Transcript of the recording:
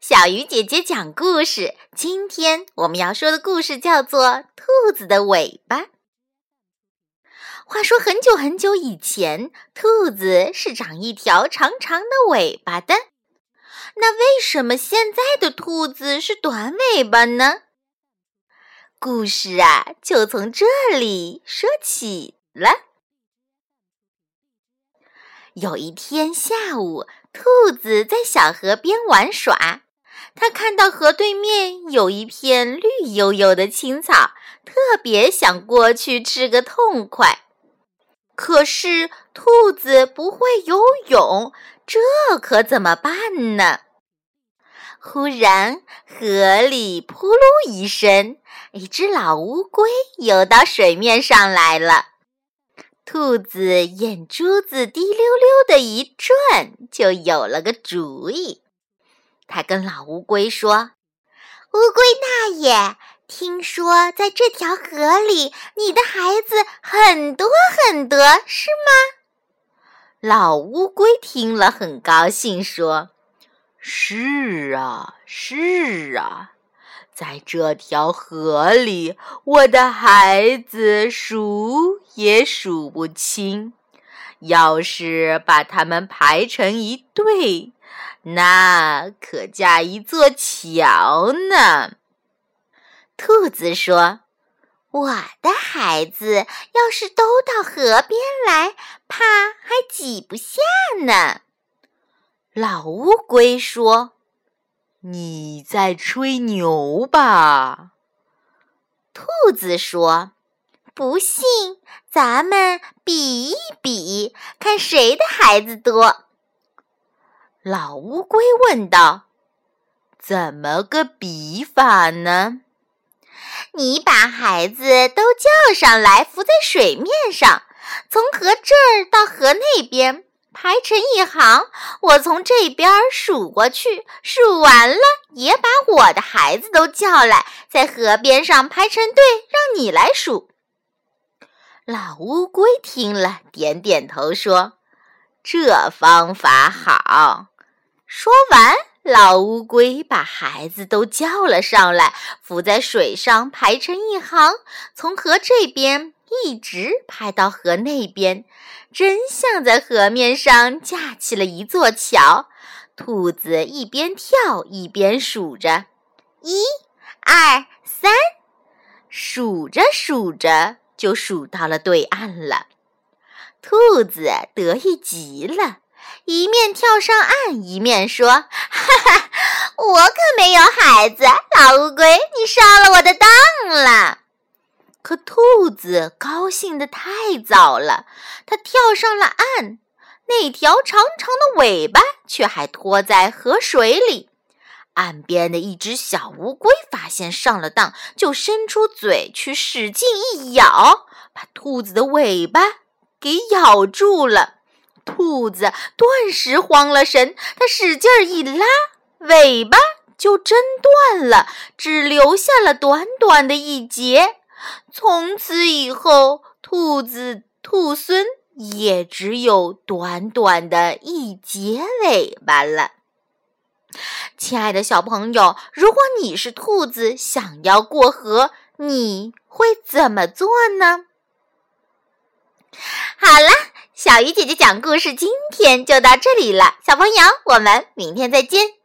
小鱼姐姐讲故事。今天我们要说的故事叫做《兔子的尾巴》。话说很久很久以前，兔子是长一条长长的尾巴的。那为什么现在的兔子是短尾巴呢？故事啊，就从这里说起了。有一天下午，兔子在小河边玩耍。它看到河对面有一片绿油油的青草，特别想过去吃个痛快。可是兔子不会游泳，这可怎么办呢？忽然，河里扑噜一声，一只老乌龟游到水面上来了。兔子眼珠子滴溜溜的一转，就有了个主意。他跟老乌龟说：“乌龟大爷，听说在这条河里，你的孩子很多很多，是吗？”老乌龟听了很高兴，说：“是啊，是啊，在这条河里，我的孩子数也数不清。要是把他们排成一队。”那可架一座桥呢。兔子说：“我的孩子要是都到河边来，怕还挤不下呢。”老乌龟说：“你在吹牛吧？”兔子说：“不信，咱们比一比，看谁的孩子多。”老乌龟问道：“怎么个比法呢？你把孩子都叫上来，浮在水面上，从河这儿到河那边排成一行。我从这边数过去，数完了也把我的孩子都叫来，在河边上排成队，让你来数。”老乌龟听了，点点头说：“这方法好。”说完，老乌龟把孩子都叫了上来，浮在水上排成一行，从河这边一直排到河那边，真像在河面上架起了一座桥。兔子一边跳一边数着：“一、二、三。”数着数着，就数到了对岸了。兔子得意极了。一面跳上岸，一面说：“哈哈，我可没有孩子，老乌龟，你上了我的当了。”可兔子高兴的太早了，它跳上了岸，那条长长的尾巴却还拖在河水里。岸边的一只小乌龟发现上了当，就伸出嘴去使劲一咬，把兔子的尾巴给咬住了。兔子顿时慌了神，它使劲儿一拉，尾巴就真断了，只留下了短短的一截。从此以后，兔子兔孙也只有短短的一截尾巴了。亲爱的小朋友，如果你是兔子，想要过河，你会怎么做呢？好了。小鱼姐姐讲故事，今天就到这里了。小朋友，我们明天再见。